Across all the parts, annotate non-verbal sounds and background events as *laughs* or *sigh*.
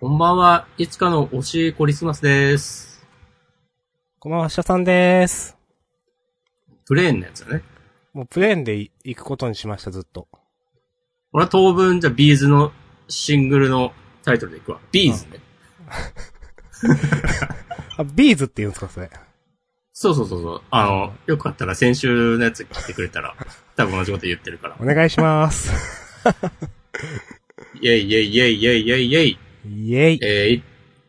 こんばんは、いつかの推しクリスマスです。こんばんは、下さんでーす。プレーンのやつだね。もうプレーンでい行くことにしました、ずっと。俺は当分じゃあ B'zのシングルのタイトルでいくわ。 B'zね。あ、 B'zって言うんですか、それ。そうそうそうそう。あの、よかったら先週のやつ聞いてくれたら、多分同じこと言ってるから。お願いします。イェイイェイイェイイェイイェイイェイ。イェイ。えーい、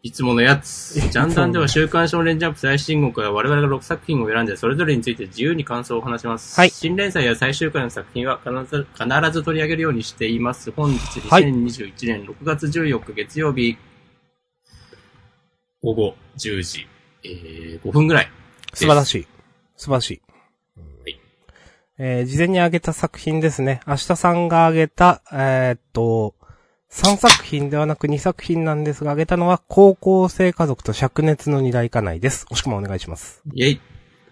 いつものやつ。*laughs* ジャンダンでは週刊少年ジャンプ最新号から我々が6作品を選んで、それぞれについて自由に感想を話します。はい新連載や最終回の作品は必ず必ず取り上げるようにしています。本日はい2021年6月14日月曜日、午後10時、えー、5分ぐらい。素晴らしい。素晴らしい。いえー、事前に挙げた作品ですね。明日さんが挙げた、えーっと、3作品ではなく2作品なんですが、挙げたのは、高校生家族と灼熱の二大家内です。おしくもお願いします。イェイ。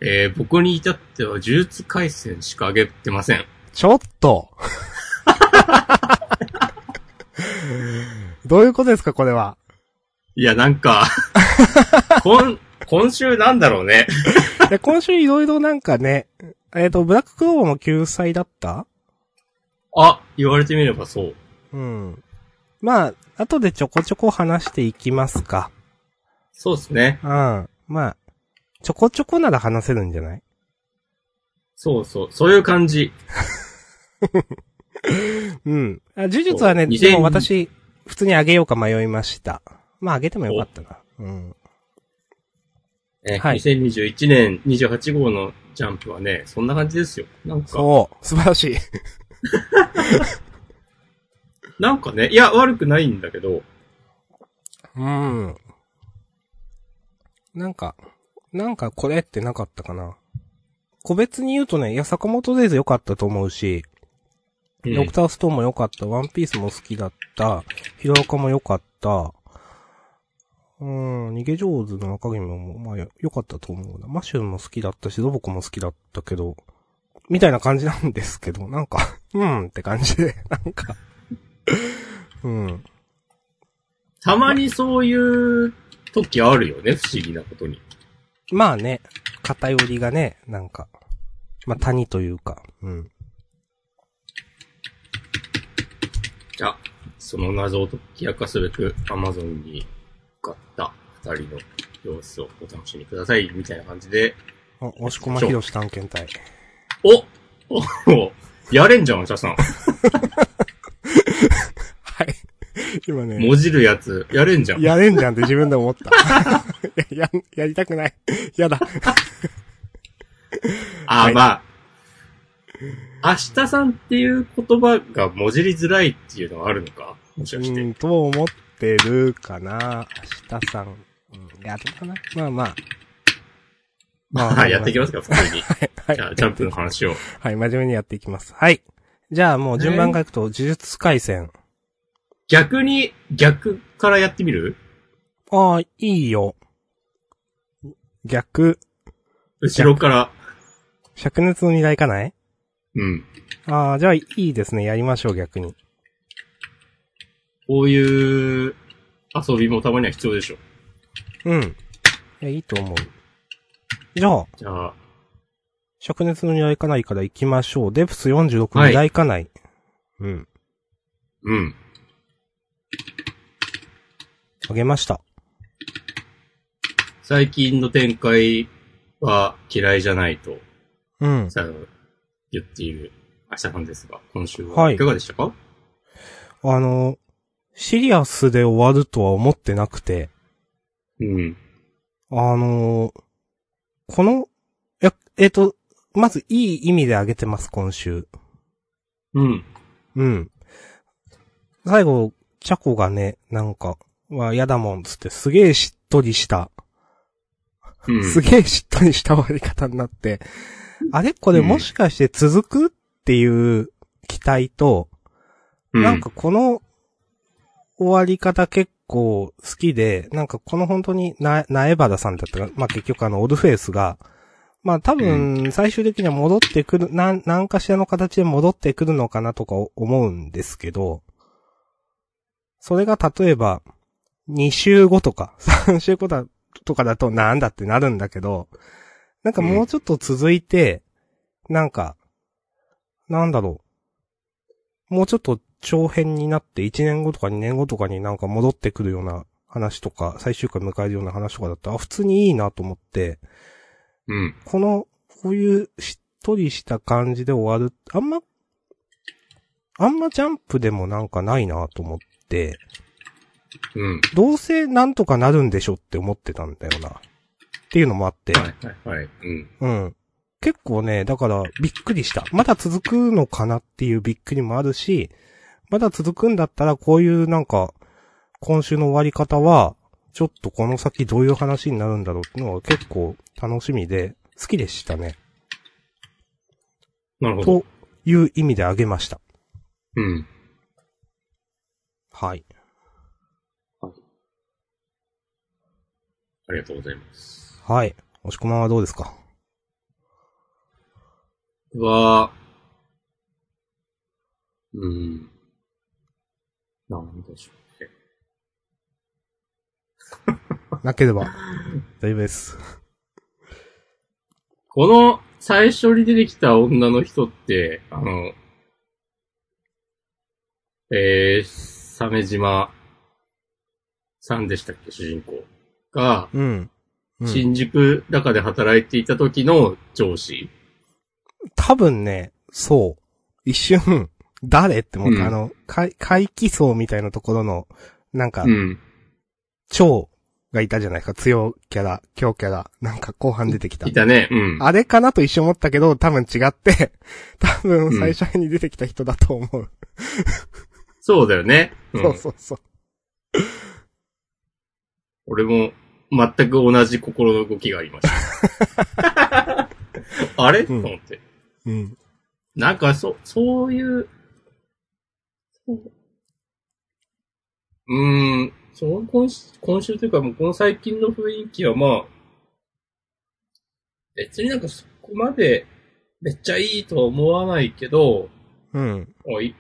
えー、僕に至っては呪術回戦しか上げてません。ちょっと *laughs* どういうことですか、これは？いや、なんか、*laughs* 今、今週なんだろうね。で、今週いろいろなんかね、えっ、と、ブラッククローバーも救済だった？あ、言われてみればそう。うん。まあ、後でちょこちょこ話していきますか。そうですね。うん。まあ、ちょこちょこなら話せるんじゃない？そうそう。そういう感じ。*laughs* うん。あ呪術はね、でも2000私、普通にあげようか迷いました。まあ、あげてもよかったな。うん。ね、はい2021年28号のジャンプはね、そんな感じですよ。なんか、そう。素晴らしい。*laughs* なんかね、いや、悪くないんだけど、うん。なんか、なんかこれってなかったかな。個別に言うとね、いや、坂本デイズ良かったと思うし、うんドクターストーンも良かった、ワンピースも好きだった、ヒロアカも良かった、うん、逃げ上手の赤君も、まあ、良かったと思うな。マシューも好きだったし、ロボコも好きだったけど、みたいな感じなんですけど、なんか、うんって感じで、なんか、うん。たまにそういう時あるよね、不思議なことに。まあね、偏りがね、なんか、まあ谷というか、うん。じゃあ、その謎を解き明かすべく、アマゾンに向かった二人の様子をお楽しみください、みたいな感じで、あ、押し込まひろし探検隊。おおおやれんじゃん、シャさん。*laughs* はい。今ね、もじるやつ、やれんじゃん。やれんじゃんって自分で思った。や、*laughs* や、やりたくない。*laughs* やだ。*laughs* あ、はいまあ、明日さんっていう言葉がもじりづらいっていうのはあるのか？もしかして。うん、と思ってるかな。明日さん。うん、やるかな？まあまあ。まはい、やっていきますか、普通に。はい。じゃあ、ジャンプの話を。はい、真面目にやっていきます。はい。じゃあもう順番がいくと、呪術回戦。逆に、逆からやってみる？ああ、いいよ。逆、後ろから。灼熱の二大かない？うん。ああ、じゃあいいですね。やりましょう、逆に。こういう遊びもたまには必要でしょ。うん。いや、いいと思う。じゃあ、じゃあ、灼熱の二大かないから行きましょう。デプス46はい二大かない。うん。うん。あげました。最近の展開は嫌いじゃないと、うん。さ言っている明日さんですが、今週ははいいかがでしたか、あの、シリアスで終わるとは思ってなくて、うん。あのこの、や、えっ、と、まずいい意味であげてます、今週。うん。うん。最後、チャコがね、なんか、は嫌だもんつってすげえしっとりした、うん。すげえしっとりした終わり方になって、あれ？これもしかして続くっていう期待と、うんなんかこの終わり方結構好きで、なんかこの本当にな、なえばださんだったか、まあ結局あのオルフェイスが、まあ多分最終的には戻ってくる、なん、何かしらの形で戻ってくるのかなとか思うんですけど、それが例えば、2週後とか、*laughs* 3週後だとかだとなんだってなるんだけど、なんかもうちょっと続いて、なんか、なんだろう。もうちょっと長編になって1年後とか2年後とかになんか戻ってくるような話とか、最終回迎えるような話とかだったら、あ普通にいいなと思って、うん。この、こういうしっとりした感じで終わる、あんま、あんまジャンプでもなんかないなと思って、うん。どうせなんとかなるんでしょって思ってたんだよな。っていうのもあって、はいはいはい。うん。うん。結構ね、だからびっくりした。まだ続くのかなっていうびっくりもあるし、まだ続くんだったらこういうなんか、今週の終わり方は、ちょっとこの先どういう話になるんだろうってのは結構楽しみで、好きでしたね。なるほどと。いう意味であげました。うん。はい。ありがとうございます。はい。押し込まんはどうですか？は、うん。なんでしょうね。*laughs* なければ、大丈夫です。この最初に出てきた女の人って、あの、えー、鮫島さんでしたっけ、主人公が、うん。うん、新宿中で働いていた時の上司。多分ね、そう。一瞬、誰？って思った。うんあの、怪、*laughs* 怪奇層みたいなところの、なんかう、ん。蝶がいたじゃないですか。強キャラ、強キャラ。なんか後半出てきたい。たね。うん。あれかなと一瞬思ったけど、多分違って、*laughs* 多分うん最初に出てきた人だと思う。そうだよね。うんそうそうそう。俺も全く同じ心の動きがありました。*laughs* あれ、うんと思って。うん。なんか、そ、そういううーん、その今週、今週というかもうこの最近の雰囲気はまあ、別になんかそこまでめっちゃいいとは思わないけど、うん。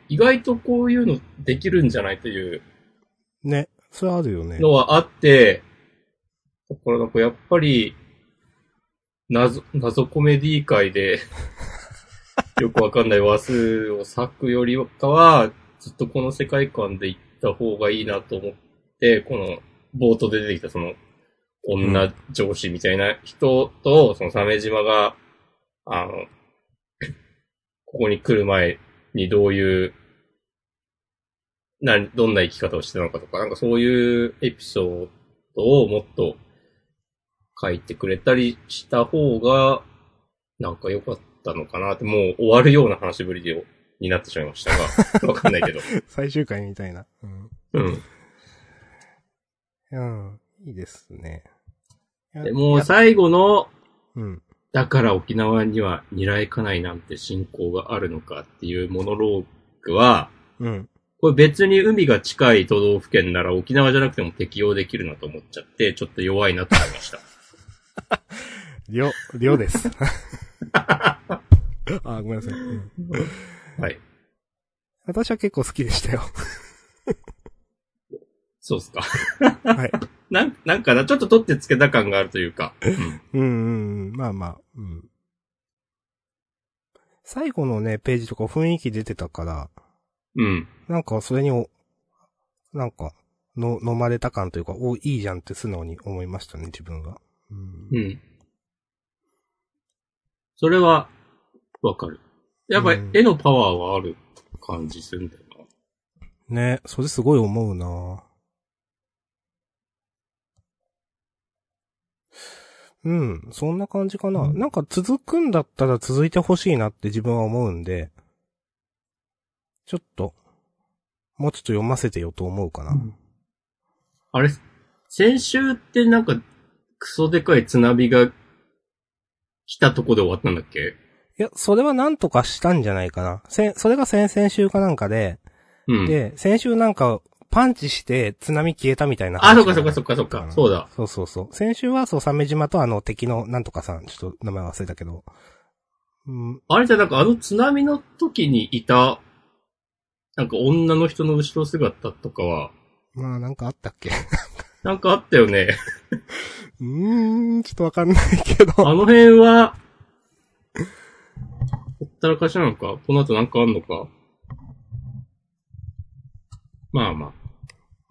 意外とこういうのできるんじゃないというね。それあるよね。のはあって、だからなんかやっぱり、謎、謎コメディ界で、*laughs* よくわかんない話数を割くよりかは、ずっとこの世界観で行った方がいいなと思って、この冒頭で出てきたその、女上司みたいな人と、その鮫島が、あの、*coughs* ここに来る前にどういうな、どんな生き方をしてたのかとか、なんかそういうエピソードをもっと書いてくれたりした方が、なんか良かったのかなって、もう終わるような話ぶりでになってしまいましたが、*laughs* わかんないけど。最終回みたいな。うん。うん。うん。いいですね。でも最後の、うん。だから沖縄にはニライカナイなんて信仰があるのかっていうモノローグは、うん。これ別に海が近い都道府県なら沖縄じゃなくても適用できるなと思っちゃって、ちょっと弱いなと思いました。*laughs* りょ、りょです。*laughs* あ、ごめんなさい。うんはい。私は結構好きでしたよ。そうっすか。はい。*laughs* なん、なんかな、ちょっと取ってつけた感があるというか。うんうんうんうん。まあまあ、うん。最後のね、ページとか雰囲気出てたから、うん。なんかそれにお、なんか、の、飲まれた感というか、お、いいじゃんって素直に思いましたね、自分が。うんうん。それは、わかる。やっぱりうん絵のパワーはある感じするんだよな。ね、それすごい思うなうん、そんな感じかな。なんか続くんだったら続いてほしいなって自分は思うんで、ちょっと、もうちょっと読ませてよと思うかな。あれ、先週ってなんか、クソでかい津波が来たとこで終わったんだっけ？いや、それはなんとかしたんじゃないかな。せん、それが先々週かなんかで、うん。で、先週なんか、パンチして津波消えたみたいなあ、そっかそっかそっかそっか。そうだ。そうそうそう。先週はそう、鮫島とあの敵のなんとかさん、ちょっと名前忘れたけど。うん、あれじゃなんかあの津波の時にいた、なんか女の人の後ろ姿とかは、まあなんかあったっけ？なんかなんかあったよね。うーん、ちょっとわかんないけど。あの辺は、ほったらかしなのか？この後なんかあんのか？まあまあ、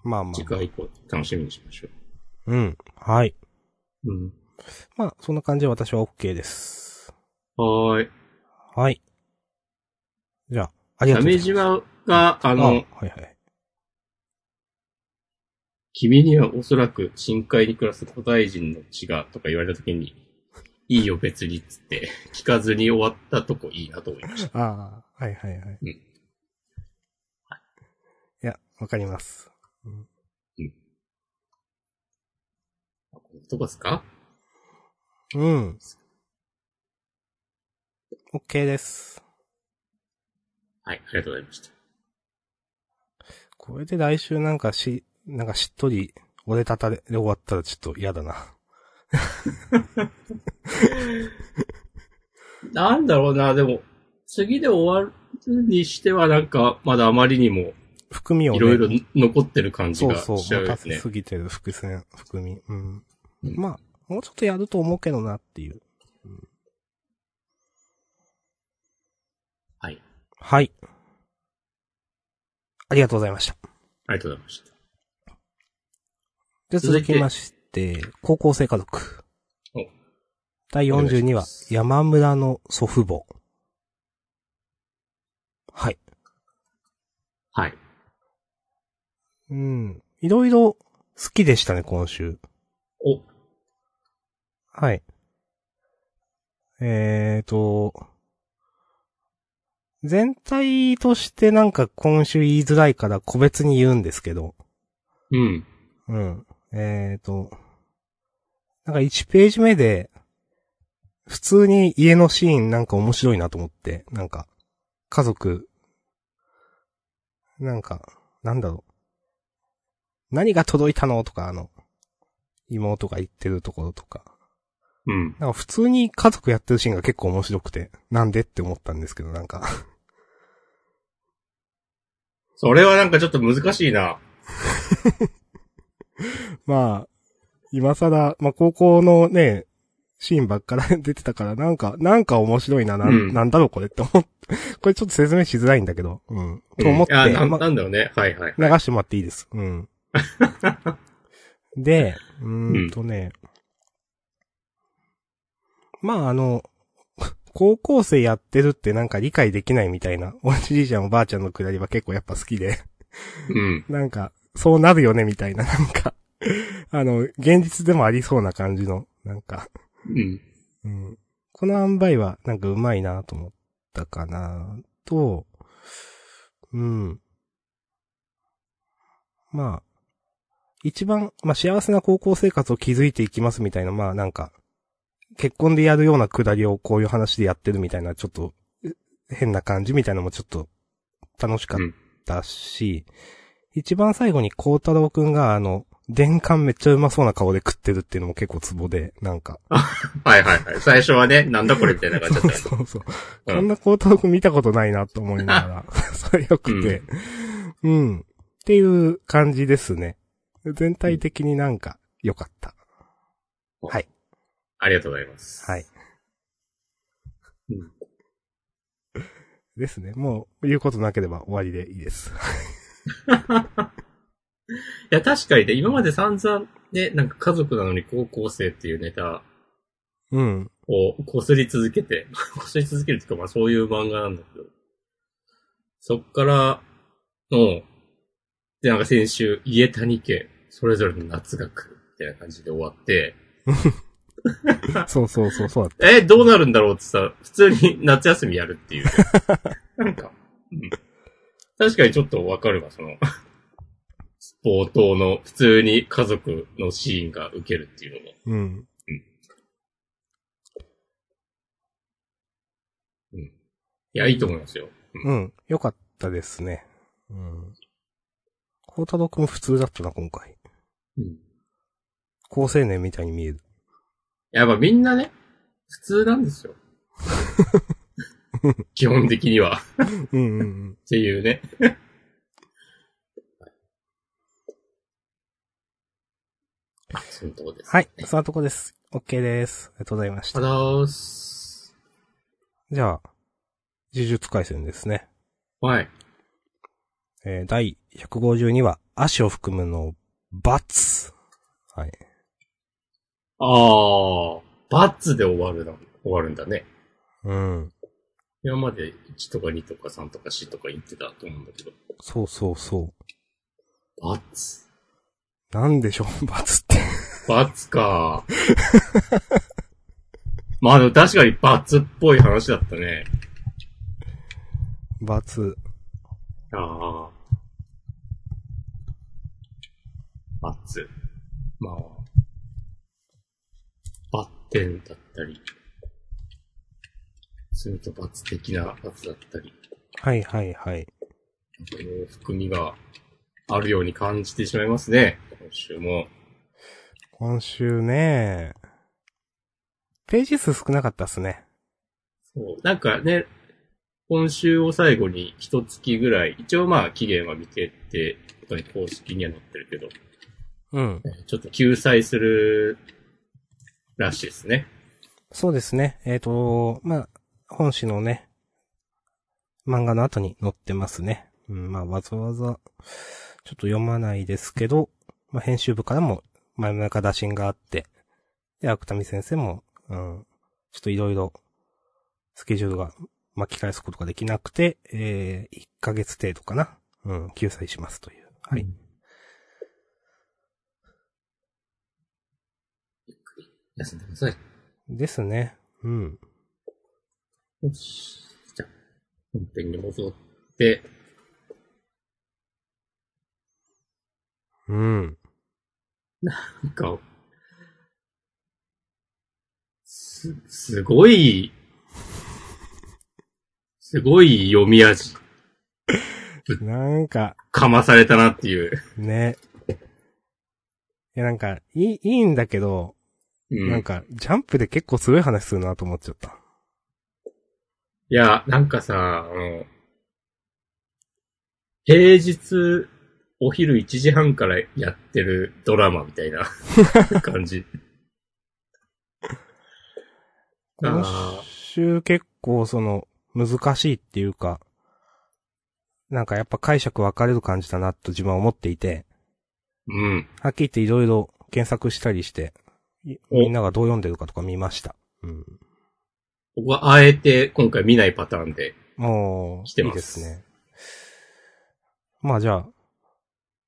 まあま次回以降楽しみにしましょあ。うん。はい。う。うん。まあ、そんな感じで私は OK です。はーい。はい。じゃあ、ありがとうございます。鮫島が、ああ、の、はいはい。君にはおそらく深海に暮らす古代人の血がとか言われたときに、いいよ別にっつって、聞かずに終わったとこいいなと思いました。ああ、はいはいはい。うんいや、わかります。このとこですか？うん。OK です。はい、ありがとうございました。これで来週なんかし、なんかしっとり、俺たたれで終わったらちょっと嫌だな。*laughs* なんだろうな、でも、次で終わるにしてはなんか、まだあまりにも、含みをね。いろいろ残ってる感じがそうそう、しちゃうよね。待たせすぎてる伏線、含み。うん。うんまあ、もうちょっとやると思うけどなっていう。はい。はい。ありがとうございました。ありがとうございました。で、続きまして、高校生家族お。第お願いし42話山村の祖父母。はい。はい。うん。いろいろ好きでしたね、今週。お、はい。えーと、全体としてなんか今週言いづらいから個別に言うんですけど、うん。うん。えーと、なんか1ページ目で、普通に家のシーンなんか面白いなと思って、なんか、家族、なんか、なんだろう。何が届いたのとか、あの、妹が言ってるところとか。うん。なんか普通に家族やってるシーンが結構面白くて、なんでって思ったんですけど、なんか。それはなんかちょっと難しいな。*laughs* まあ、今更、まあ高校のね、シーンばっかり *laughs* 出てたから、なんか、なんか面白いな、なん、うんなんだろうこれって思って、これちょっと説明しづらいんだけど、うん。と思って、なまなんだろうね。はいはい。流してもらっていいです。うん。*laughs* で、うーんとね、まああの、*laughs* 高校生やってるってなんか理解できないみたいな、おじいちゃんおばあちゃんのくだりは結構やっぱ好きで、うん。*laughs* なんか、そうなるよねみたいな、なんか、あの、現実でもありそうな感じの、なんか、うん。うん。この塩梅はなんかうまいなと思ったかなと、うん。まあ、一番、まあ幸せな高校生活を築いていきますみたいな、まあなんか、結婚でやるようなくだりをこういう話でやってるみたいな、ちょっと、え変な感じみたいなのもちょっと、楽しかったし、一番最後に孝太郎くんがあの、電管めっちゃうまそうな顔で食ってるっていうのも結構ツボで、なんか、*laughs* はいはいはい。最初はね、なんだこれみたいな感じだったよね。*laughs* そうそう。うんこんな高太く見たことないなと思いながら、*laughs* それよくて、うん、っていう感じですね。全体的になんか良かった。はい。ありがとうございます。はい。うんですね。もう言うことなければ終わりでいいです。*laughs* いや、確かにね、今まで散々ね、なんか家族なのに高校生っていうネタうん。を擦り続けて、*laughs* 擦り続けるっていうか、まあそういう漫画なんだけど、そっからの、で、なんか先週、家谷家、それぞれの夏学、みたいな感じで終わって、そうそうそう、そうだった。え、どうなるんだろうってさ、普通に夏休みやるっていう。*laughs* なんか、うん、確かにちょっとわかるわ、その、冒頭の普通に家族のシーンが受けるっていうのも。うん。いや、いいと思いますよ。うんうん。良かったですね。うん。孝太郎くん普通だったな、今回。うん高青年みたいに見える。やっぱみんなね、普通なんですよ。*laughs* 基本的には。うんうんうん。っていうね。そのとこです。はい、そのとこです。OK です。ありがとうございました。あざーす。じゃあ、呪術回戦ですね。はい。えー、第152話、足を含むの、バツ。はい。あー、バツで終わるな、終わるんだね。うん。今まで1とか2とか3とか4とか言ってたと思うんだけど。そうそうそバツ。う。なんでしょう、*laughs* バツって。バツか。*laughs* まあでも確かにバツっぽい話だったね。バツ。ああ。バツ。まあ。バッテンだったり。するとバツ的なバツだったり。はいはいはい。その含みがあるように感じてしまいますね。今週も。今週ね、ページ数少なかったっすね。そう。なんかね、今週を最後に一月ぐらい、一応まあ期限は見てって、ことに公式には載ってるけど、うん。ちょっと救済するらしいですね。そうですね。えっ、と、まあ、本誌のね、漫画の後に載ってますね。うん、まあ、わざわざ、ちょっと読まないですけど、まあ、編集部からも前々から打診があって、で、芥見先生も、うん、ちょっといろいろ、スケジュールが巻き返すことができなくて、えー、1ヶ月程度かな。うん、救済しますという。はい。ゆっくり休んでください。ですね。うん。よし。じゃあ、本編に戻って、うん。なんか、す、すごい、すごい読み味、*laughs* なんか、かまされたなっていう。ね。いや、なんか、いい、いいんだけど、うん。なんか、ジャンプで結構すごい話するなと思っちゃった。いや、なんかさ、あの、平日、お昼1時半からやってるドラマみたいな *laughs* 感じ。今あ週結構その、難しいっていうか、なんかやっぱ解釈分かれる感じだなと自分は思っていて、うん。はっきり言っていろいろ検索したりして、みんながどう読んでるかとか見ました。うん。僕はあえて今回見ないパターンで。もう、来てますいいですね。まあじゃあ、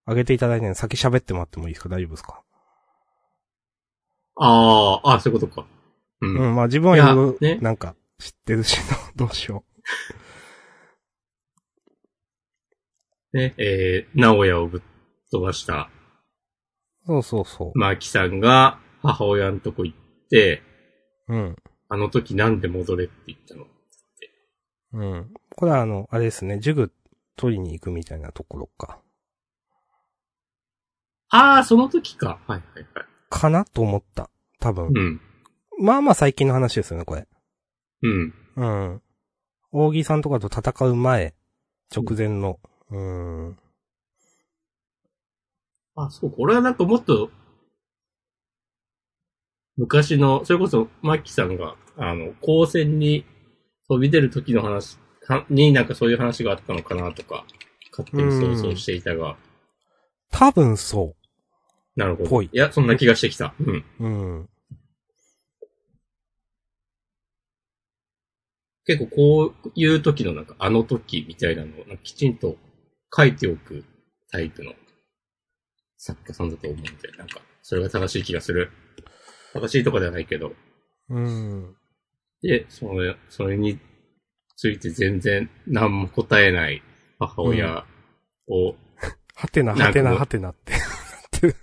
上げていただいて、先喋ってもらってもいいですか？大丈夫ですか？ああ、あそういうことか。うん。うん、まあ自分はいろいろいやねなんか知ってるし、どうしよ *laughs* ね、えー、直哉をぶっ飛ばしたう。そうそうそマーキさんが母親のとこ行って、う。うん。あの時なんで戻れって言ったのうん。これはあの、あれですね、ジュグ取りに行くみたいなところか。ああ、その時か。はいはいはい。かなと思った。多分。うん。まあまあ最近の話ですよね、これ。うん。うん。扇さんとかと戦う前、直前の。うん。あ、そうか。俺はなんかもっと、昔の、それこそ、マッキさんが、あの、光線に飛び出る時の話はになんかそういう話があったのかなとか、勝手に想像していたが、多分そなるほど。ぽいいや、そんな気がしてきた。うん。う。うん。結構こういう時のなんか、あの時みたいなのを、きちんと書いておくタイプの作家さんだと思うんで、なんか、それが正しい気がする。正しいとかではないけど。うん。で、それ、それについて全然何も答えない母親を、はてな、はてな、はてなって。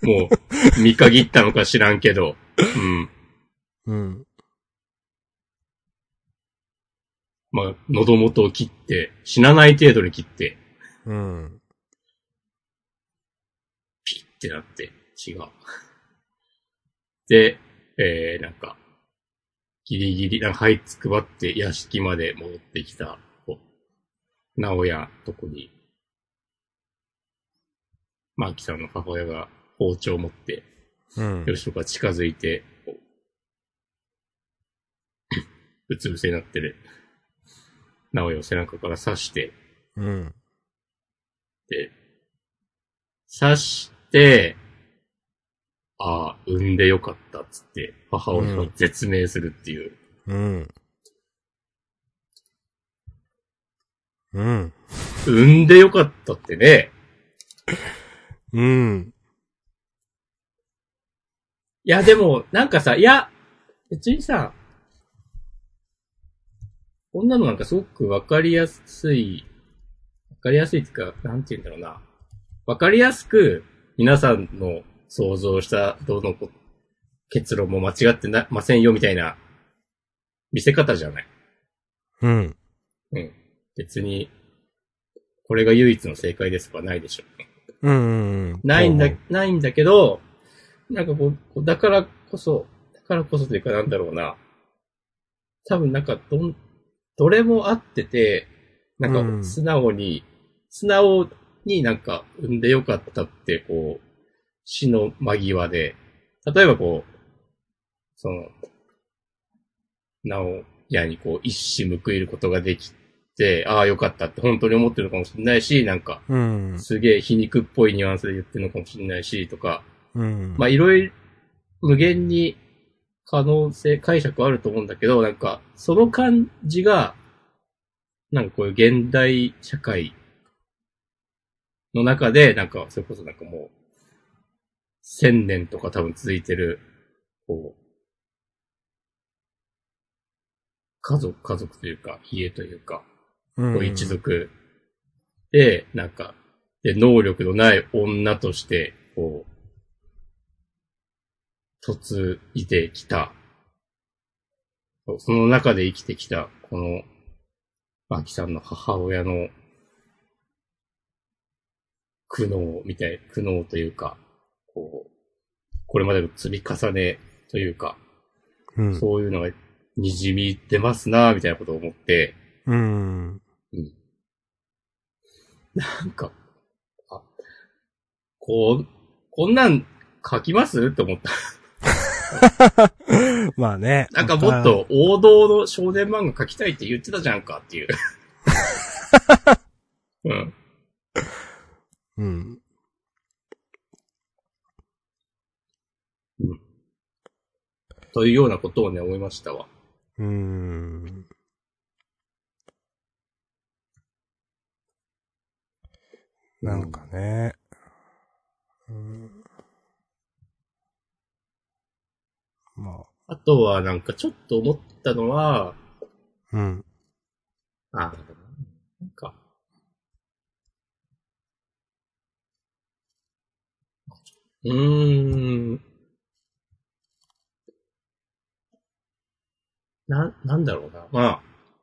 *laughs* もう、見限ったのか知らんけど、うん。うん。まあ、喉元を切って、死なない程度に切って、うん。ピッてなって、違う。で、えー、なんか、ギリギリ、なんか、はいつくばって屋敷まで戻ってきた、こう、直哉とこに、マーキさんの母親が包丁を持ってうん。よしとか近づいて、こううつ伏せになってる、直哉を背中から刺して、うん。で、刺して、ああ、産んでよかったっつって、母親を絶命するっていう。うん。うん。産んでよかったってね、うん。いや、でも、なんかさ、いや、別にさ、こんなのなんかすごくわかりやすい、わかりやすいっていうか、なんて言うんだろうな。わかりやすく、皆さんの想像したどのこ結論も間違ってなませんよみたいな見せ方じゃない。うん。うん。別に、これが唯一の正解ですとかないでしょ。うんうん。ないんだないんだけど、なんかこう、だからこそ、だからこそというかなんだろうな。多分なんかどん、どれも合ってて、なんうんか素直に、素直になんか産んでよかったって、こう、死の間際で、例えばこう、その、なお、やにこう、一矢報いることができて、ああ、よかったって本当に思ってるのかもしれないし、なんか、うん。すげえ皮肉っぽいニュアンスで言ってるのかもしれないし、とか、うん。まあいろいろ無限に可能性、解釈あると思うんだけど、なんか、その感じが、なんかこういう現代社会の中で、なんか、それこそなんかもう、千年とか多分続いてる、こう、家族、家族というか、家というか、うんこう一族で、なんか、で、能力のない女として、こう、嫁いできた。その中で生きてきた、この、マキさんの母親の苦悩みたい、苦悩というか、こう、これまでの積み重ねというか、うん。そういうのが滲み出ますなみたいなことを思って、うん。うん。なんか、あ、こう、こんなん書きます？って思った。*laughs* まあね。なんかもっと王道の少年漫画書きたいって言ってたじゃんかっていう。*laughs* うん。うん。というようなことをね、思いましたわ。うーん。なんかね。うん。まあとはなんかちょっと思ったのは、あ、うん。あ、なんか、うーん。な、なんだろうな。まあ、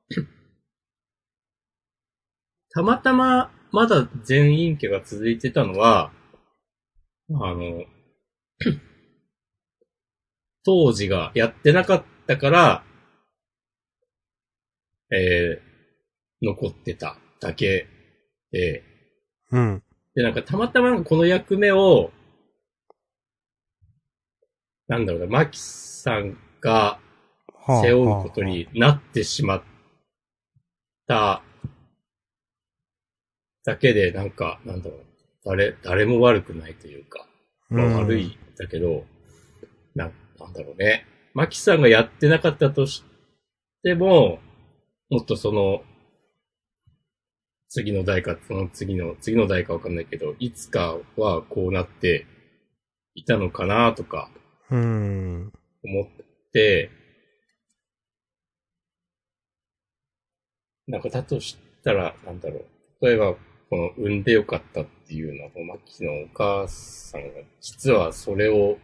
*coughs* たまたま、まだ全員家が続いてたのは、あの、*coughs* 当時がやってなかったから、えー、残ってただけで、うん。で、なんかたまたまこの役目を、なんだろうな、マキさんがはあ背負うことになってしまっただけで、なんか、なんだろう、誰、誰も悪くないというか、まあうん悪いんだけど、な、なんだろうね。マキさんがやってなかったとしても、もっとその、次の代か、その次の、次の代かわかんないけど、いつかはこうなっていたのかなとかうん。思って、なんかだとしたら、なんだろう。例えば、この産んでよかったっていうのは、このマキのお母さんが、実はそれを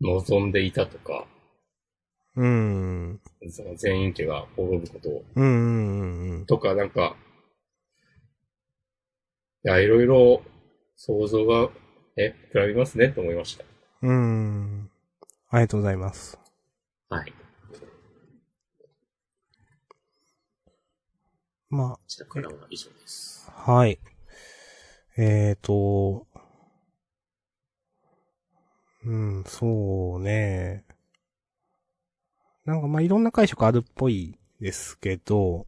望んでいたとか、うん。その全員家が滅ぶことをうん。うん。うん。とか、なんか、いや、いろいろ想像が、え、膨らみますね、と思いました。うん。ありがとうございます。はい。ま下からは以上です。あ、はい。えーと、ううん、そうね。なんかまあいろんな解釈あるっぽいですけど、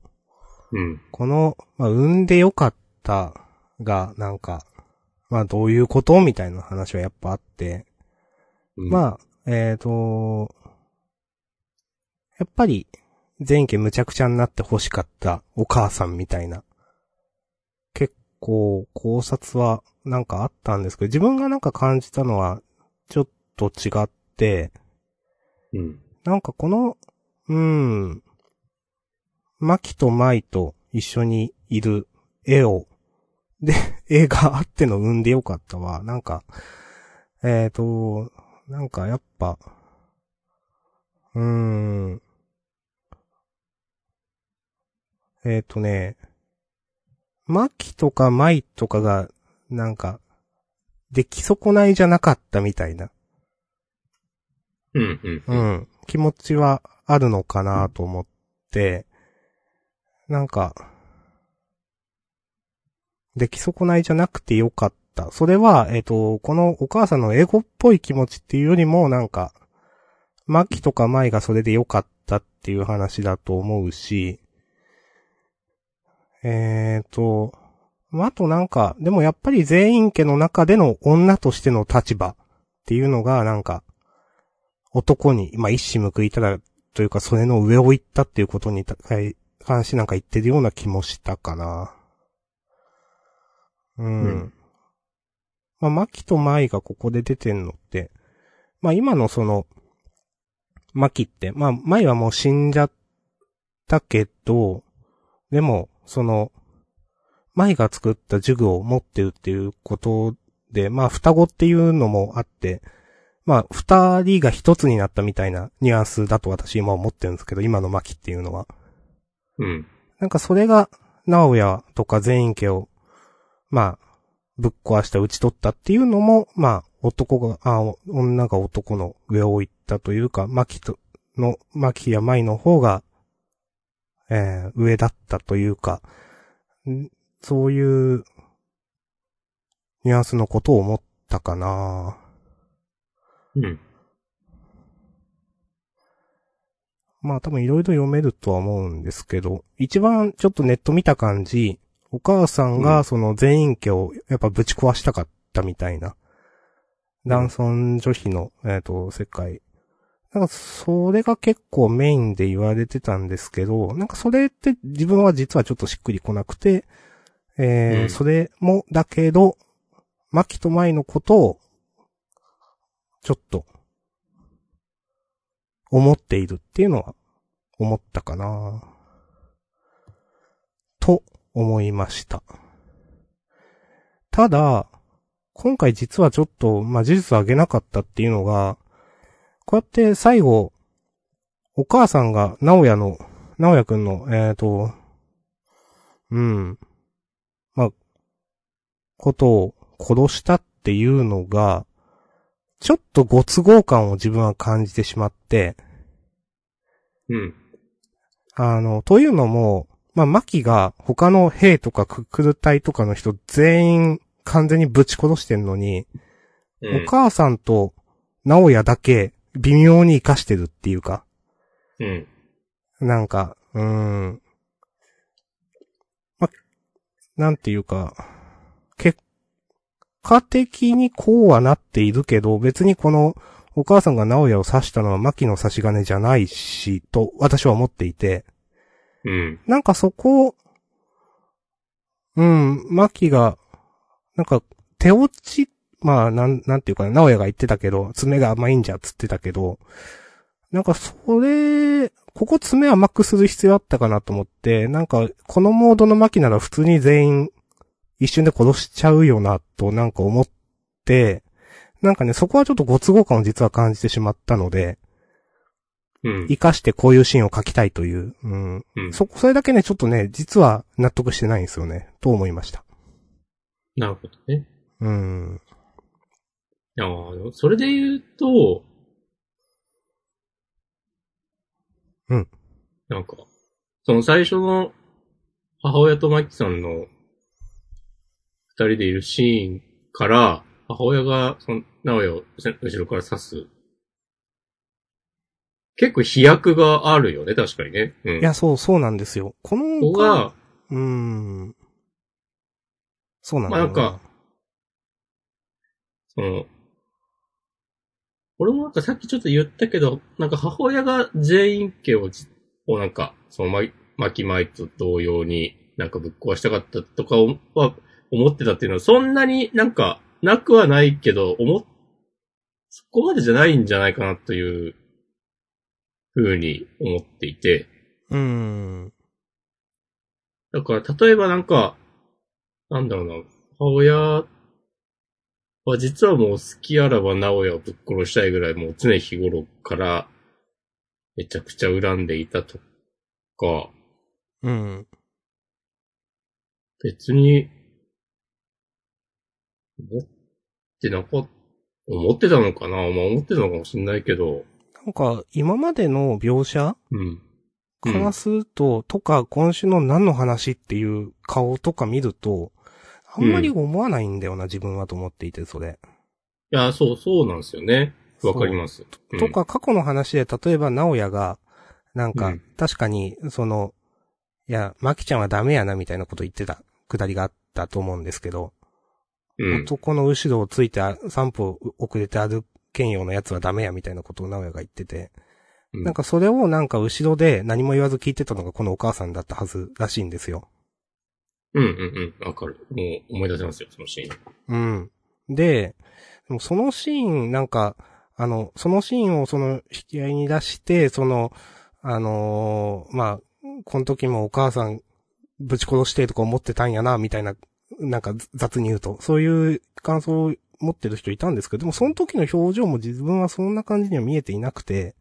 うん。この、まあ産んでよかったが、なんか、まあどういうことみたいな話はやっぱあって、うん、まあ、えっ、と、やっぱり、前家むちゃくちゃになって欲しかったお母さんみたいな、結構考察はなんかあったんですけど、自分がなんか感じたのは、ちょっと違って、うん。なんかこの、うーん、マキとマイと一緒にいる絵を、で、*laughs* 絵があっての産んでよかったわ。なんか、えっ、と、なんかやっぱ、うーん、えっ、とね、マキとかマイとかが、なんか、出来損ないじゃなかったみたいな。うん。うん。う。ん。気持ちはあるのかなと思って、なんか、出来損ないじゃなくてよかった。それは、えっ、と、このお母さんの英語っぽい気持ちっていうよりも、なんか、マキとかマイがそれでよかったっていう話だと思うし、えっ、と、まああとなんか、でもやっぱり全員家の中での女としての立場っていうのが、なんか、男に、まあ、一矢報いたら、というか、それの上を行ったっていうことに対関してなんか言ってるような気もしたかな。うん。うんまあ、マキとマイがここで出てんのって、まあ、今のその、マキって、まあ、マイはもう死んじゃったけど、でも、その、マイが作った呪具を持ってるっていうことで、まあ、双子っていうのもあって、まあ、二人が一つになったみたいなニュアンスだと私今思ってるんですけど、今のマキっていうのは。うん。なんかそれが、直哉とか全員家を、まあ、ぶっ壊した、打ち取ったっていうのも、まあ、男が、あ、女が男の上を行ったというか、マキと、の、マキやマイの方が、えー、上だったというか、んそういう、ニュアンスのことを思ったかなうん。まあ多分いろいろ読めるとは思うんですけど、一番ちょっとネット見た感じ、お母さんうんがその全員家をやっぱぶち壊したかったみたいな。男尊女卑の、えっ、と、世界。なんかそれが結構メインで言われてたんですけど、なんかそれって自分は実はちょっとしっくりこなくて、えーうんそれもだけど、マキとマイのことを、ちょっと、思っているっていうのは、思ったかなと、思いました。ただ、今回実はちょっと、まあ、事実を挙げなかったっていうのが、こうやって最後、お母さんが、直哉の、直哉くんの、えっ、と、うん、まあ、ことを殺したっていうのが、ちょっとご都合感を自分は感じてしまって、うん。あの、というのも、まあ、マキが他の兵とかククル隊とかの人全員完全にぶち殺してんのに、うんお。母さんと直哉だけ微妙に活かしてるっていうか、うん。なんか、うーん。ま、なんていうか、結果的にこうはなっているけど、別にこの、お母さんが直哉を刺したのは牧の差し金じゃないし、と私は思っていて、うん。なんかそこ、うん、マキが、なんか、手落ち、まあ、なん、なんていうかな、直哉が言ってたけど、爪が甘いんじゃっつってたけど、なんかそれ、ここ爪甘くする必要あったかなと思って、なんか、このモードのマキなら普通に全員、一瞬で殺しちゃうよな、となんか思って、なんかね、そこはちょっとご都合感を実は感じてしまったので、うん。活かしてこういうシーンを描きたいという、うん、うん。そ、それだけね、ちょっとね、実は納得してないんですよね。と思いました。なるほどね。うん。ああ、それで言うと、うん。なんか、その最初の母親とマキさんの二人でいるシーンから、母親が、その、直哉を後ろから刺す。結構飛躍があるよね、確かにね。うん。いや、そう、そうなんですよ。このここが、うーん。そうなんだよまあなんか、その、俺もなんかさっきちょっと言ったけど、なんか母親が全員家をじ、をなんか、そのま、巻き舞と同様になんかぶっ壊したかったとかは思ってたっていうのは、そんなになんかなくはないけど、思っ、そこまでじゃないんじゃないかなというふうに思っていて、うーん。だから例えばなんか、なんだろうな、母親は実はもう好きあらば直哉をぶっ殺したいぐらいもう常日頃からめちゃくちゃ恨んでいたとか、うん。別に、思ってなかっ思ってたのかなまあ思ってたのかもしれないけど、なんか、今までの描写うん。からすると、とか、今週の何の話っていう顔とか見ると、あんまり思わないんだよな、自分はと思っていて、それ。いや、そう、そうなんですよね。わかります。うんとか、過去の話で、例えば、直哉が、なんか、うん確かに、その、いや、マキちゃんはダメやな、みたいなこと言ってた、くだりがあったと思うんですけど、うん。男の後ろをついて散歩遅れて歩けんようなやつはダメや、みたいなことを直哉が言ってて、うんなんかそれをなんか後ろで何も言わず聞いてたのがこのお母さんだったはずらしいんですよ。うんうんうん。わかる。もう思い出せますよ、そのシーン。うん。で、でもそのシーン、なんか、あの、そのシーンをその引き合いに出して、その、あのーまあ、この時もお母さんぶち殺してとか思ってたんやな、みたいな、なんか雑に言うと、そういう感想を持ってる人いたんですけど、でもその時の表情も自分はそんな感じには見えていなくて、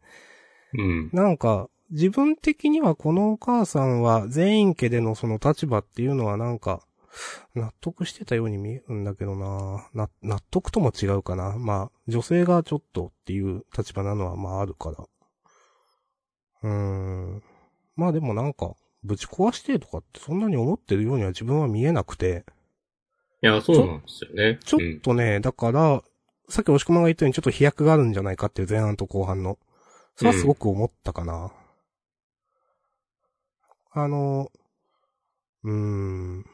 うん。なんか、自分的にはこのお母さんは全員家でのその立場っていうのはなんか、納得してたように見えるんだけどなな、納得とも違うかな。まあ、女性がちょっとっていう立場なのはまああるから。うーん。まあでもなんか、ぶち壊してとかってそんなに思ってるようには自分は見えなくて、いや、そうなんですよね。ちょっとね、だから、さっき押し込まが言ったようにちょっと飛躍があるんじゃないかっていう前半と後半の。それはすごく思ったかな。あの、うーん。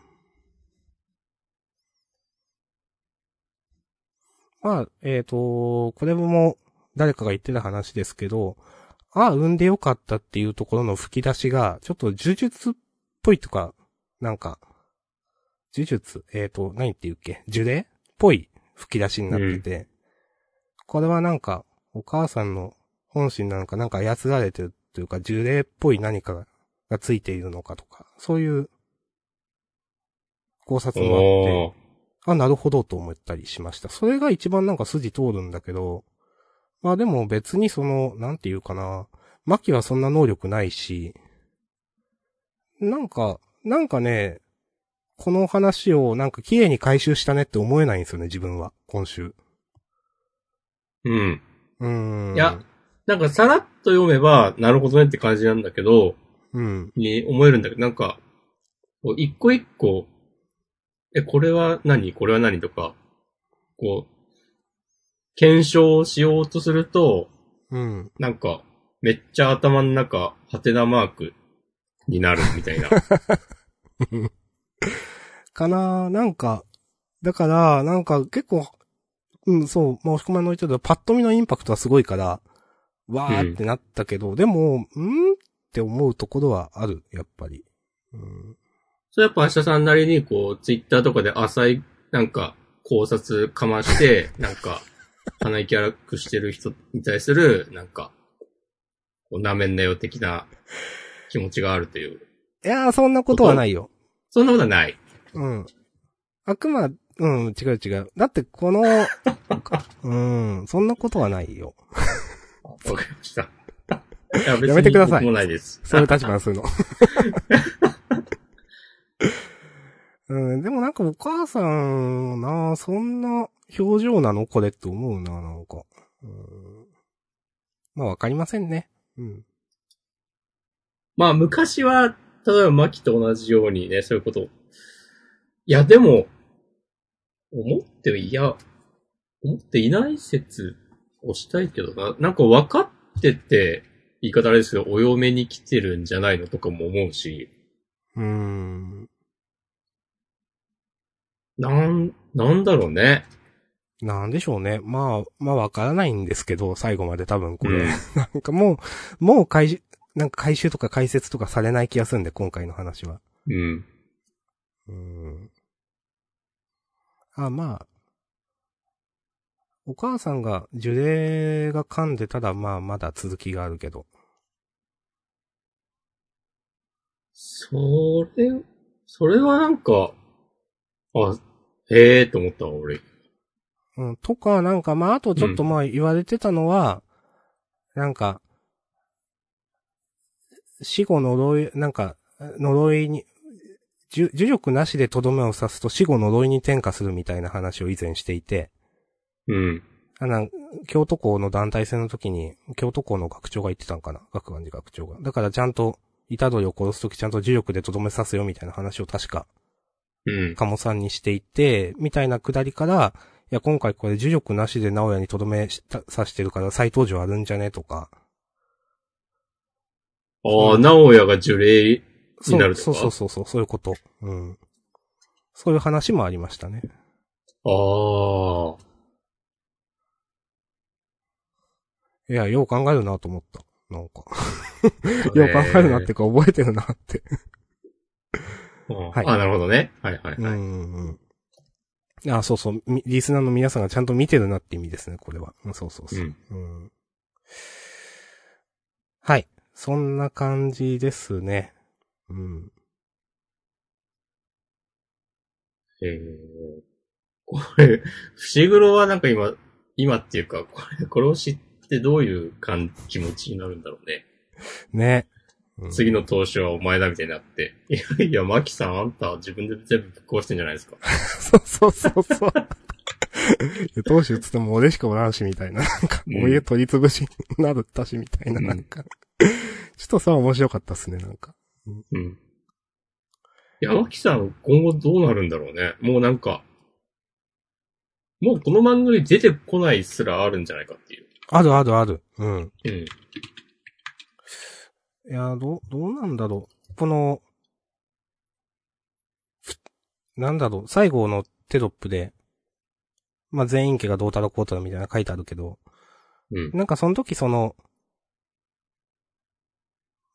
まあ、えっ、と、これも誰かが言ってた話ですけど、ああ、産んでよかったっていうところの吹き出しが、ちょっと呪術っぽいとか、なんか、呪術、えっ、と、何って言うっけ？呪霊っぽい吹き出しになってて、これはなんか、お母さんの本心なのか、なんか操られてるというか、呪霊っぽい何かがついているのかとか、そういう考察もあって、あ、なるほどと思ったりしました。それが一番なんか筋通るんだけど、まあでも別にその、なんていうかな、マキはそんな能力ないし、なんか、なんかね、この話をなんか綺麗に回収したねって思えないんですよね、自分は、今週。うん。うーん。いや、なんかさらっと読めば、なるほどねって感じなんだけど、うん。に思えるんだけど、なんか、こう一個一個、え、これは何？これは何？とか、こう、検証しようとすると、うん。なんか、めっちゃ頭の中、ハテナマークになるみたいな。*laughs* かななんか、だから、なんか結構、うん、そう、まあ、押し込まんの言ってたパッと見のインパクトはすごいから、わーってなったけど、でも、ん？って思うところはある、やっぱり。うん、それやっぱ明日さんなりに、こう、ツイッターとかで浅い、なんか、考察かまして、*laughs* なんか、鼻息荒くしてる人に対する、なんか、こう、舐めんなよ的な気持ちがあるという。いやー、そんなことはないよ。そんなことはない。うん。あくま、うん、違う違う。だって、この、*laughs* うん、そんなことはないよ。わかりました。いや、やめてください僕もないです。そういう立場にするの。*laughs* うん、でもなんかお母さんなそんな表情なの？これって思うななんか。うん、まあわかりませんね。うん。まあ、昔は、例えば、マキと同じようにね、そういうことを。いや、でも、思っても、いや、思っていない説をしたいけどな。なんか分かってて、言い方あれですけど、お嫁に来てるんじゃないのとかも思うし、うーん。なん、なんだろうね。なんでしょうね。まあ、まあわからないんですけど、最後まで多分これ。うん *laughs* なんかもう、もう回収、なんか回収とか解説とかされない気がするんで、今回の話は。うん。うーん。あ、まあ。お母さんが、樹齢が噛んでたら、まあ、まだ続きがあるけど。それ、それはなんか、あ、へえーと思ったわ、俺。うん、とか、なんか、まあ、あとちょっとまあ言われてたのは、なんか、死後呪い、なんか、呪いに、呪呪力なしでとどめを刺すと死後呪いに転化するみたいな話を以前していて、うん。あの、京都校の団体戦の時に、京都校の学長が言ってたんかな？学館寺学長が。だからちゃんと、虎杖を殺す時ちゃんと呪力でとどめ刺すよみたいな話を確か、うん。鴨さんにしていて、みたいなくだりから、いや、今回これ呪力なしで直哉にとどめした刺してるから再登場あるんじゃねとか。ああ、直哉が樹齢になるとか？そうそうそうそう、そういうこと。うん。そういう話もありましたね。ああ。いや、よう考えるなと思った。なんか。よう考えるなっていうか覚えてるなって。は。はいいあ、なるほどね。はいはいはい。うんうんうん。あ、そうそう。みリスナーの皆さんがちゃんと見てるなって意味ですね、これは。うん、そうそうそう。うんうんはい。そんな感じですね。うん。えー、これ、伏黒はなんか今、今っていうか、これ、これを知ってどういう感気持ちになるんだろうね。ね。うん次の投手はお前だみたいになって。いやいや、マキさんあんた自分で全部ぶっ壊してんじゃないですか。*laughs* そうそうそうそう。投手打つっても俺しかおらんし、みたいな。なんか、うんお湯取り潰しになるったし、みたいな、うんなんか。ちょっとさ、面白かったっすね、なんか。うん。いや、マキさん今後どうなるんだろうね。もうなんか、もうこの漫画に出てこないすらあるんじゃないかっていう。あるあるある。うん。うん。いや、どう、どうなんだろう。この、ふなんだろう、最後のテロップで、まあ、全員家がどうたらこうたらみたいな書いてあるけど、うん。なんかその時その、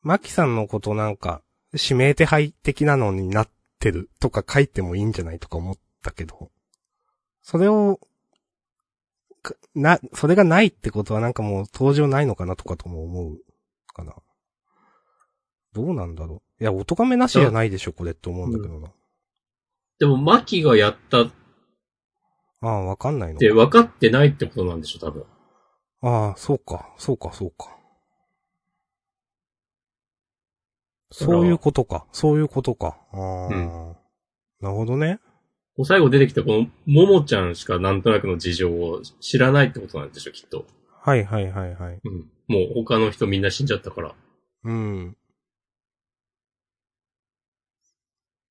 マキさんのことなんか、指名手配的なのになってるとか書いてもいいんじゃないとか思ったけど、それを、かな、それがないってことはなんかもう登場ないのかなとかとも思うかな。どうなんだろう。いや、お咎めなしじゃないでしょ、これって思うんだけどな。でも、マキがやったっああ、わかんないのて分かってないってことなんでしょ、多分。ああ、そうか、そうか、そうか。そういうことか、そういうことか。ああ、うんなるほどね。こう最後出てきたこの、ももちゃんしかなんとなくの事情を知らないってことなんでしょ、きっと。はいはいはいはい。うん。もう他の人みんな死んじゃったから。うん。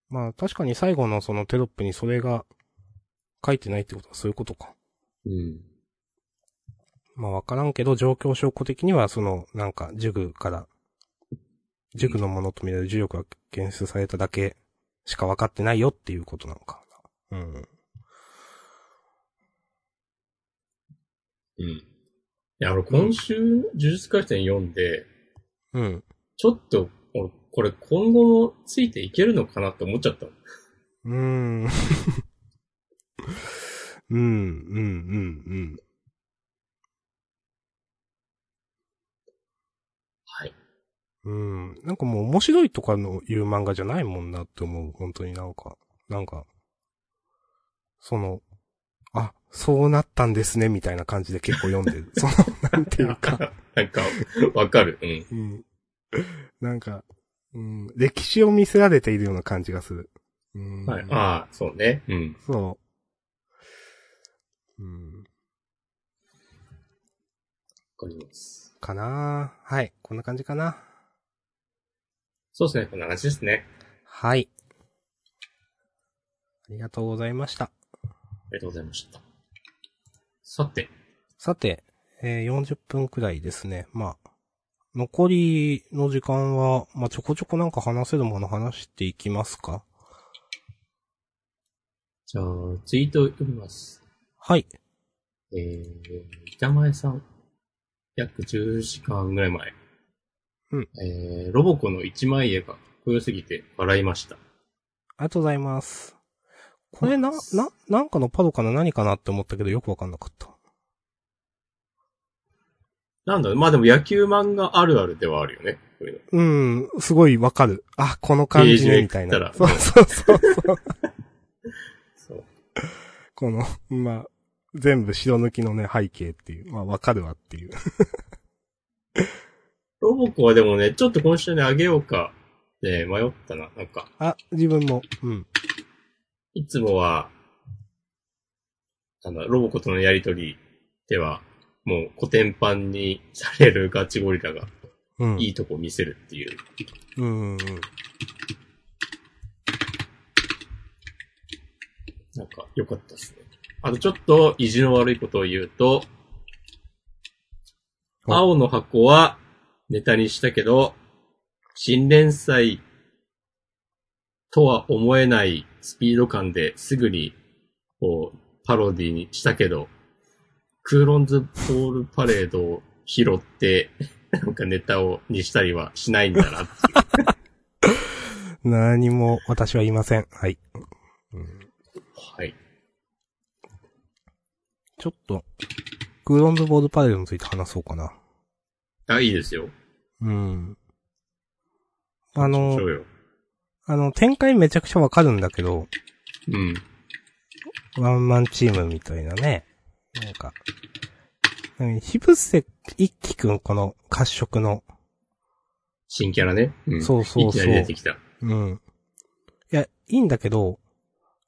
まあ確かに最後のそのテロップにそれが書いてないってことはそういうことか。うん。まあわからんけど、状況証拠的にはその、なんか、ジュグから、ジュグのものと見られる重力が検出されただけしか分かってないよっていうことなのかな。うん。うん。いや、俺今週、呪術回戦読んで、うん。ちょっと、俺、これ今後もついていけるのかなって思っちゃったの。うーん。*laughs* うん、うん、うん、うん。はい。うん。なんかもう面白いとかのいう漫画じゃないもんなって思う。本当になんか、なんか、その、あ、そうなったんですね、みたいな感じで結構読んでる。*laughs* その、なんていうか、*laughs* なんか、わかる。うん。うん。なんか、うん、歴史を見せられているような感じがする。うん。はい。ああ、そうね。うん。そう。うん。わかります。かなはい。こんな感じかな。そうですね。こんな感じですね。はい。ありがとうございました。ありがとうございました。さて、さて、えー40分くらいですね。まあ、残りの時間は、まあ、ちょこちょこなんか話せるもの話していきますか？じゃあ、ツイート読みます。はい。えー、板前さん、約10時間ぐらい前。うん。えー、ロボコの一枚絵がかっこよすぎて笑いました。ありがとうございます。これな、な、なんかのパドかな何かなって思ったけどよくわかんなかった。なんだろうまあでも野球漫画あるあるではあるよね。こういうのうん、すごいわかる。あ、この感じね、みたいな。そうそうそうそう。*laughs* そう。この、まあ、全部白抜きのね、背景っていう。まあ、わかるわっていう。*laughs* ロボコはでもね、ちょっと今週ね、あげようか、ね、迷ったな。なんか、あ、自分も。うん。いつもは、なんだ、ロボコとのやりとりでは、もう古典版にされるガチゴリラがうん。いいとこ見せるっていう。うんうん。なんか、良かったですね。あとちょっと意地の悪いことを言うと、お青の箱はネタにしたけど、新連載とは思えないスピード感ですぐに、こう、パロディにしたけど、クーロンズボールパレードを拾って、*laughs* なんかネタを、にしたりはしないんだなって。*laughs* 何も私は言いません。はい。うん、はい。ちょっと、クーロンズボールパレードについて話そうかな。あ、いいですよ。うん。あしの。あの、展開めちゃくちゃわかるんだけど、うん。ワンマンチームみたいなね。なんか、何ヒブセ一輝くん、この褐色の。新キャラね。うん、そうそうそういきなり出てきた。うん。いや、いいんだけど、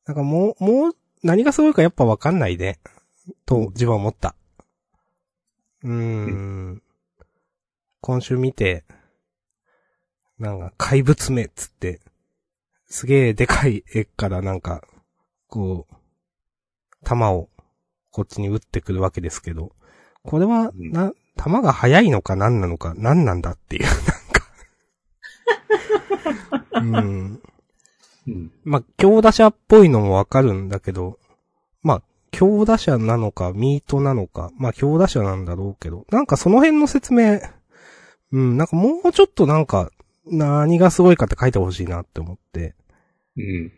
なんかもう、もう、何がすごいかやっぱわかんないで、と自分は思った。うーん。今週見て、なんか怪物目っつって、すげえでかい絵からなんか、こう、弾をこっちに撃ってくるわけですけど、これは、うんな、弾が速いのか何なのか何なんだっていう、*laughs* なんか。うん。うん。まあ、強打者っぽいのもわかるんだけど、まあ、強打者なのか、ミートなのか、まあ、強打者なんだろうけど、なんかその辺の説明、うん、なんかもうちょっとなんか、何がすごいかって書いてほしいなって思って、うん。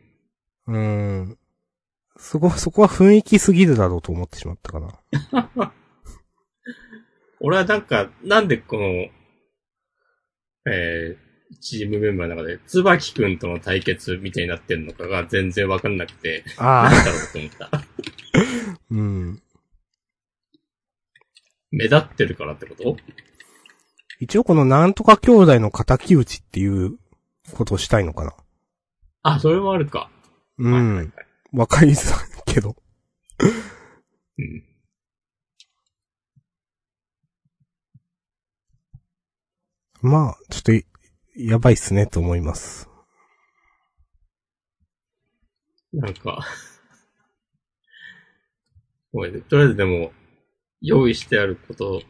うん。そこ、そこは雰囲気すぎるだろうと思ってしまったかな。*laughs* 俺はなんか、なんでこの、えー、チームメンバーの中で、つばきくんとの対決みたいになってんのかが全然わかんなくて、ああ、なんだろうと思った。*laughs* うん。目立ってるからってこと？一応このなんとか兄弟の仇討ちっていうことをしたいのかな。あ、それもあるか。うはいはいはいん。わかりづらいけど。うん。まあ、ちょっとい、やばいっすね、と思います。なんか、ごめんね。とりあえずでも、用意してあること、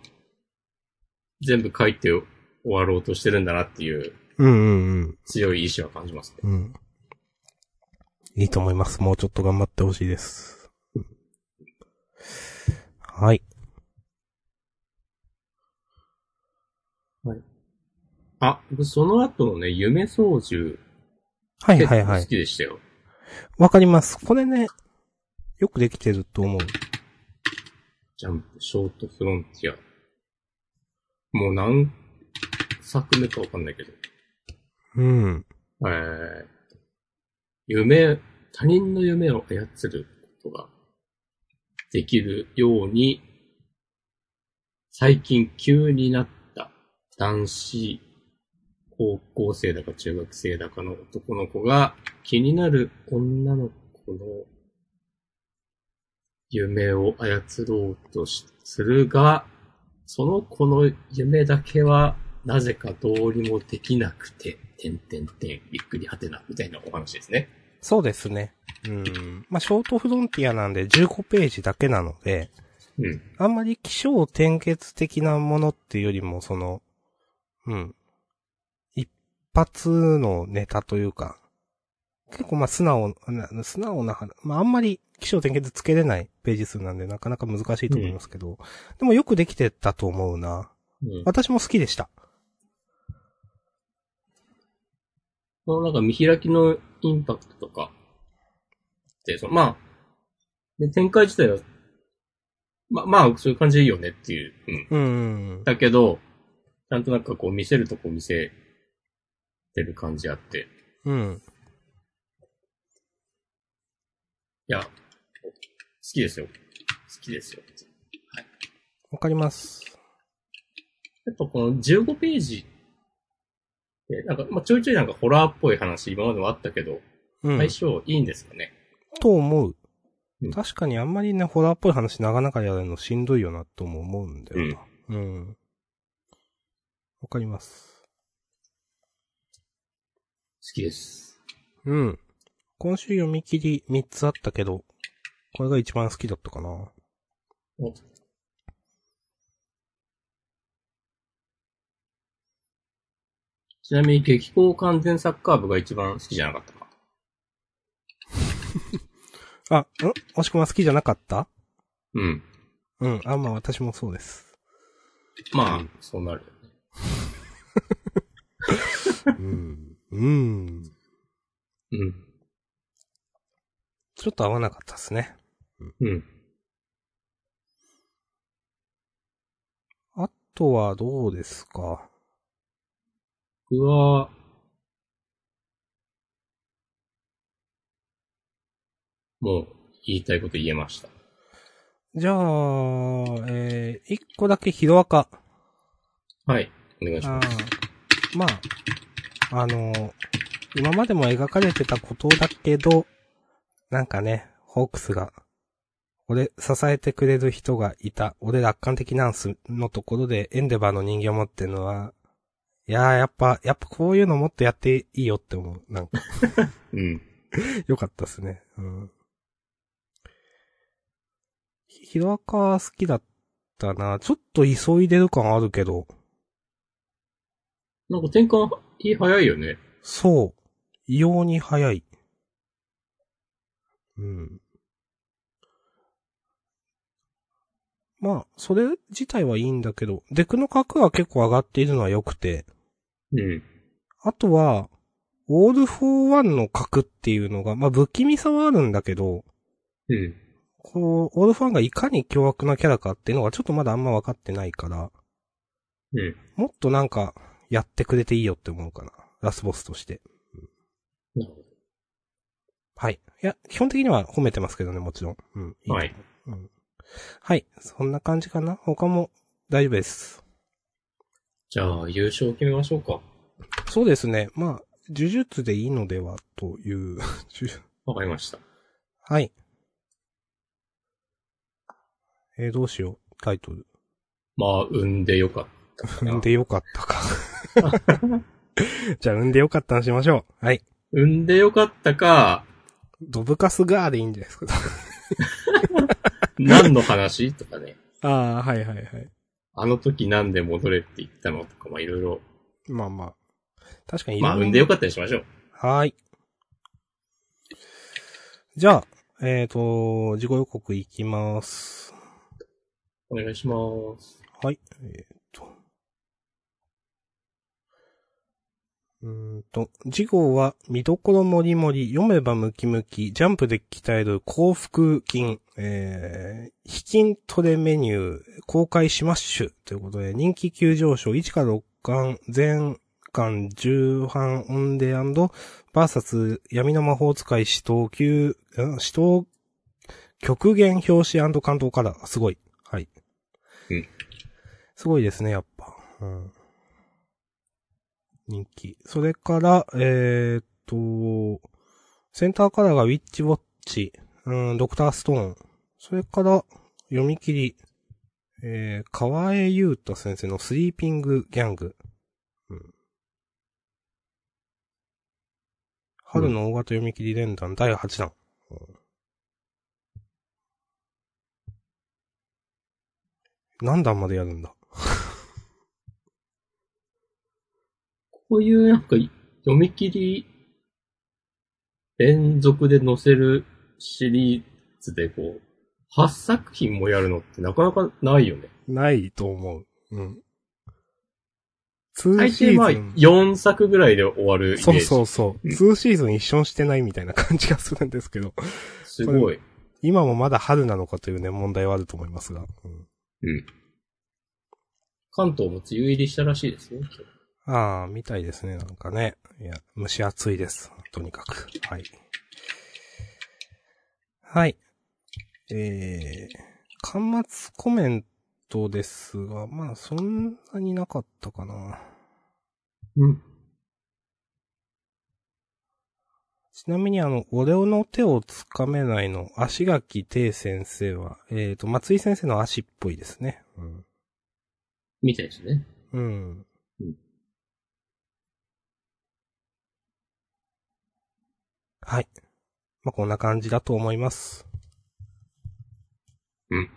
全部書いて終わろうとしてるんだなっていううんうんうん。強い意志は感じますね。うん。いいと思います。もうちょっと頑張ってほしいです。はい。あ、僕その後のね、夢操縦、はいはいはい。きでしたよ。わかります。これね、よくできてると思う。ジャンプ、ショートフロンティア。もう何作目かわかんないけど。うん。えー、夢、他人の夢を操ることができるように、最近急になった男子高校生だか中学生だかの男の子が気になる女の子の夢を操ろうとするが、その子の夢だけはなぜかどうにもできなくて、てんてんてん、びっくりはてな、みたいなお話ですね。そうですね。うん。まあ、ショートフロンティアなんで15ページだけなので、うん。あんまり気象転結的なものっていうよりも、その、うん。一発のネタというか、結構まあ素直な、素直な話、まああんまり気象転結つけれないページ数なんでなかなか難しいと思いますけど、でもよくできてたと思うな。うん。私も好きでした。このなんか見開きのインパクトとか、で、その、まあ、で展開自体は、ま、まあ、そういう感じでいいよねっていう。うん。うん。だけど、ちゃんとなんかこう見せるとこ見せてる感じあって。うん。いや、好きですよ。好きですよ。わかります。やっぱこの15ページで、なんか、まあ、ちょいちょいなんかホラーっぽい話今までもあったけど、うん。相性いいんですかね。と思ううん。確かにあんまりね、ホラーっぽい話なかなかやるのしんどいよなとも思うんだよな。うん。わかります。好きです。うん。今週読み切り3つあったけど、これが一番好きだったかな。ちなみに激高完全サッカー部が一番好きじゃなかったか？*laughs* あ、ん？もしくは好きじゃなかった？うん。うん。あ、まあ私もそうです。まあ、うんそうなるよね。うん。うん。うん。ちょっと合わなかったですね。うん。あとはどうですか？僕は、もう、言いたいこと言えました。じゃあ、えー、一個だけヒロアカ。はい。お願いしあます。ーまあ、あのー今までも描かれてたことだけど、なんかね、ホークスが、俺、支えてくれる人がいた、俺楽観的なんすのところで、エンデバーの人形を持ってるのは、いやー、やっぱ、やっぱこういうのもっとやっていいよって思う。なんか、*laughs* うん。*laughs* よかったっすね。うん。ひヒロアカ好きだったな。ちょっと急いでる感あるけど、なんか転換、いい早いよね。そう。異様に早い。うん。まあ、それ自体はいいんだけど、デクの格は結構上がっているのは良くて、うん。あとは、オール・フォー・ワンの格っていうのが、まあ不気味さはあるんだけど、うん。こう、オール・フォー・ワンがいかに凶悪なキャラかっていうのがちょっとまだあんま分かってないから、うん。もっとなんか、やってくれていいよって思うかな。ラスボスとして。なるほはい。いや、基本的には褒めてますけどね、もちろん。うん。ど。はい。うん。はい。そんな感じかな他も大丈夫です。じゃあ、優勝決めましょうか。そうですね。まあ、呪術でいいのでは、という。呪わかりました。はい。えー、どうしよう。タイトル。まあ、産んでよかったかな。産んでよかったか。じゃあ、産んでよかったにしましょう。はい。産んでよかったか、ドブカスガーでいいんじゃないですか。何の話？とかね。ああ、はいはいはい。あの時なんで戻れって言ったのとか、まあいろいろ。まあまあ。確かにいまあ、ろいろ産んでよかったにしましょう。はーい。じゃあ、えっ、と、自己予告いきます。お願いします。はい。えっ、うーんと、次号は、見どころもりもり、読めばムキムキ、ジャンプで鍛える幸福金、えー、非筋トレメニュー、公開しまッシュということで、人気急上昇、1から6巻、全巻、重版、オンデバーサス、闇の魔法使い、死闘級、ん死闘、極限表紙関東カラー、すごい。はい。うん。すごいですね、やっぱ。うん。人気。それから、えー、っと、センターカラーがウィッチウォッチ、うん、ドクターストーン。それから、読み切り、えー、河江優太先生のスリーピングギャング。うん。春の大型読み切り連弾第8弾。うん何段までやるんだ？こういうなんか読み切り連続で載せるシリーズでこう、8作品もやるのってなかなかないよね。ないと思う。うん。2大シ抵まあーズン。4作ぐらいで終わるイメージ。そうそうそう。うん2シーズン一緒にしてないみたいな感じがするんですけど、すごい。今もまだ春なのかというね、問題はあると思いますが。うんうん。関東も梅雨入りしたらしいですね。ああ、みたいですね、なんかね。いや、蒸し暑いです。とにかく。はい。はい。えー、端末コメントですが、まあ、そんなになかったかな。うん。ちなみにあの、俺の手をつかめないの、足垣定先生は、えっ、と、松井先生の足っぽいですね。うん。みたいですね。うん。うんはい。まあ、こんな感じだと思います。うん。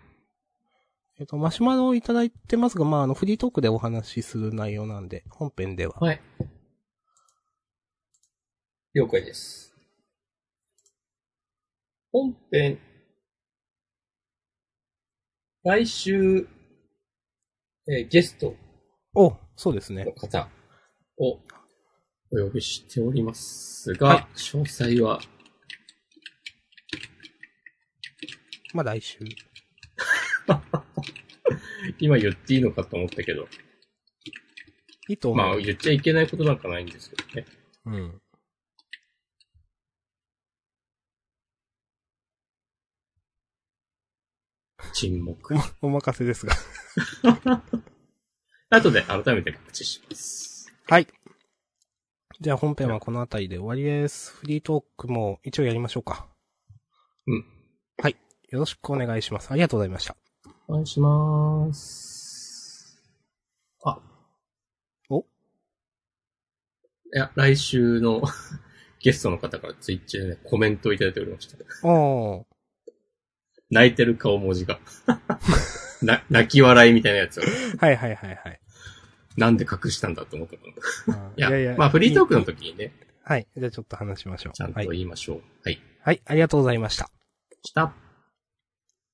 えっ、と、マシュマロをいただいてますが、まあ、あの、フリートークでお話しする内容なんで、本編では。はい。了解です。本編、来週、えーゲストお、そうですねの。方をお呼びしておりますが、はい詳細は、まあ、来週。*laughs* 今言っていいのかと思ったけど、いいと思う。まあ言っちゃいけないことなんかないんですけどね。うん。沈黙。お *laughs* 任せですが。*laughs* 後で改めて告知します。はい。じゃあ本編はこの辺りで終わりです。フリートークも一応やりましょうか。うん。はい。よろしくお願いします。ありがとうございました。お願いします。あ。お？いや、来週の *laughs* ゲストの方からツイッチでね、コメントをいただいておりました。おー。泣いてる顔文字が。*laughs* な、泣き笑いみたいなやつを、はいはいはいはい。なんで隠したんだと思ったと思う。あいや、まあフリートークのいい時にね、はい。じゃあちょっと話しましょう。ちゃんとはい。言いましょう。はい。はい、ありがとうございました。した。